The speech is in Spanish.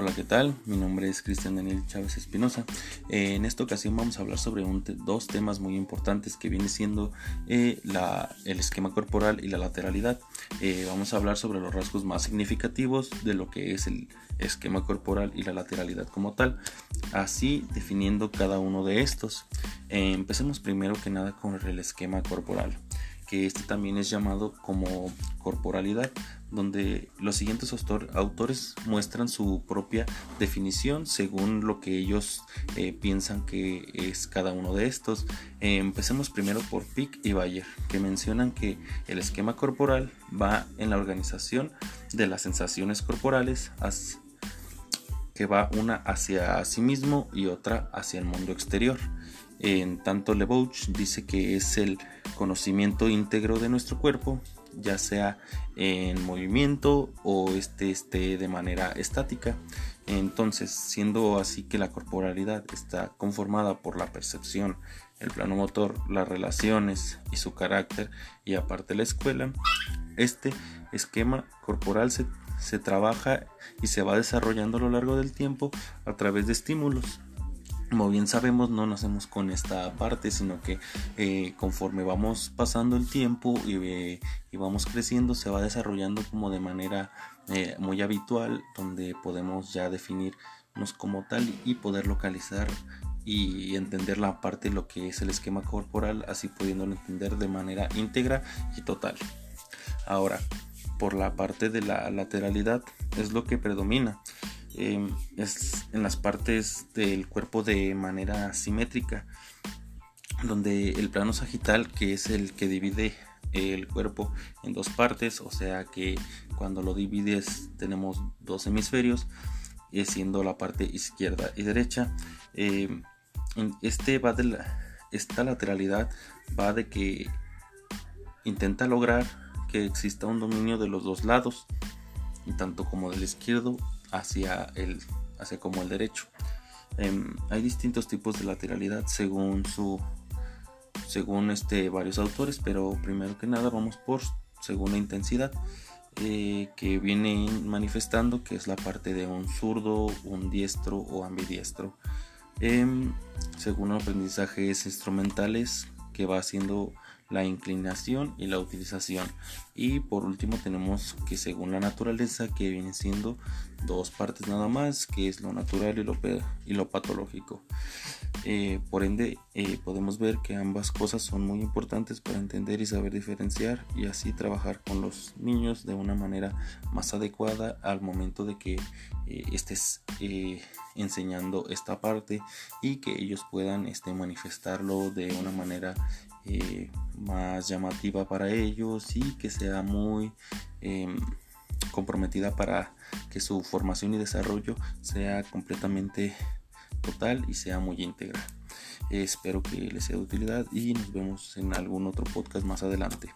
Hola, ¿qué tal? Mi nombre es Cristian Daniel Chávez Espinosa. Eh, en esta ocasión vamos a hablar sobre dos temas muy importantes que viene siendo eh, el esquema corporal y la lateralidad. Eh, vamos a hablar sobre los rasgos más significativos de lo que es el esquema corporal y la lateralidad como tal, así definiendo cada uno de estos. empecemos primero que nada con el esquema corporal que este también es llamado como corporalidad, donde los siguientes autores muestran su propia definición según lo que ellos eh, piensan que es cada uno de estos. Eh, empecemos primero por Pick y Bayer, que mencionan que el esquema corporal va en la organización de las sensaciones corporales que va una hacia sí mismo y otra hacia el mundo exterior. En tanto, Lebouch dice que es el conocimiento íntegro de nuestro cuerpo, ya sea en movimiento o este esté de manera estática. Entonces, siendo así que la corporalidad está conformada por la percepción, el plano motor, las relaciones y su carácter, y aparte la escuela, este esquema corporal se, se trabaja y se va desarrollando a lo largo del tiempo a través de estímulos como bien sabemos, no nacemos con esta parte, sino que eh, conforme vamos pasando el tiempo eh, y, vamos creciendo, se va desarrollando como de manera eh, muy habitual, donde podemos ya definirnos como tal y poder localizar y entender la parte de lo que es el esquema corporal, así pudiéndolo entender de manera íntegra y total. Ahora, por la parte de la lateralidad, es lo que predomina. Em, es en las partes del cuerpo de manera simétrica, donde el plano sagital, que es el que divide el cuerpo en dos partes, o sea que cuando lo divides tenemos dos hemisferios, siendo la parte izquierda y derecha. Em, este va de esta lateralidad va de que intenta lograr que exista un dominio de los dos lados, tanto como del izquierdo hacia el hacia como el derecho. Em, hay distintos tipos de lateralidad según su según este varios autores, pero primero que nada vamos por según la intensidad eh, que viene manifestando que es la parte de un zurdo, un diestro o ambidiestro. Em, según aprendizajes instrumentales que va haciendo la inclinación y la utilización. Y por último tenemos que según la naturaleza que viene siendo dos partes nada más, que es lo natural y lo, y lo patológico. Eh, por ende, eh, podemos ver que ambas cosas son muy importantes para entender y saber diferenciar y así trabajar con los niños de una manera más adecuada al momento de que eh, estés enseñando esta parte y que ellos puedan este, manifestarlo de una manera más llamativa para ellos y que sea muy em, comprometida para que su formación y desarrollo sea completamente total y sea muy íntegra. espero que les sea de utilidad y nos vemos en algún otro podcast más adelante.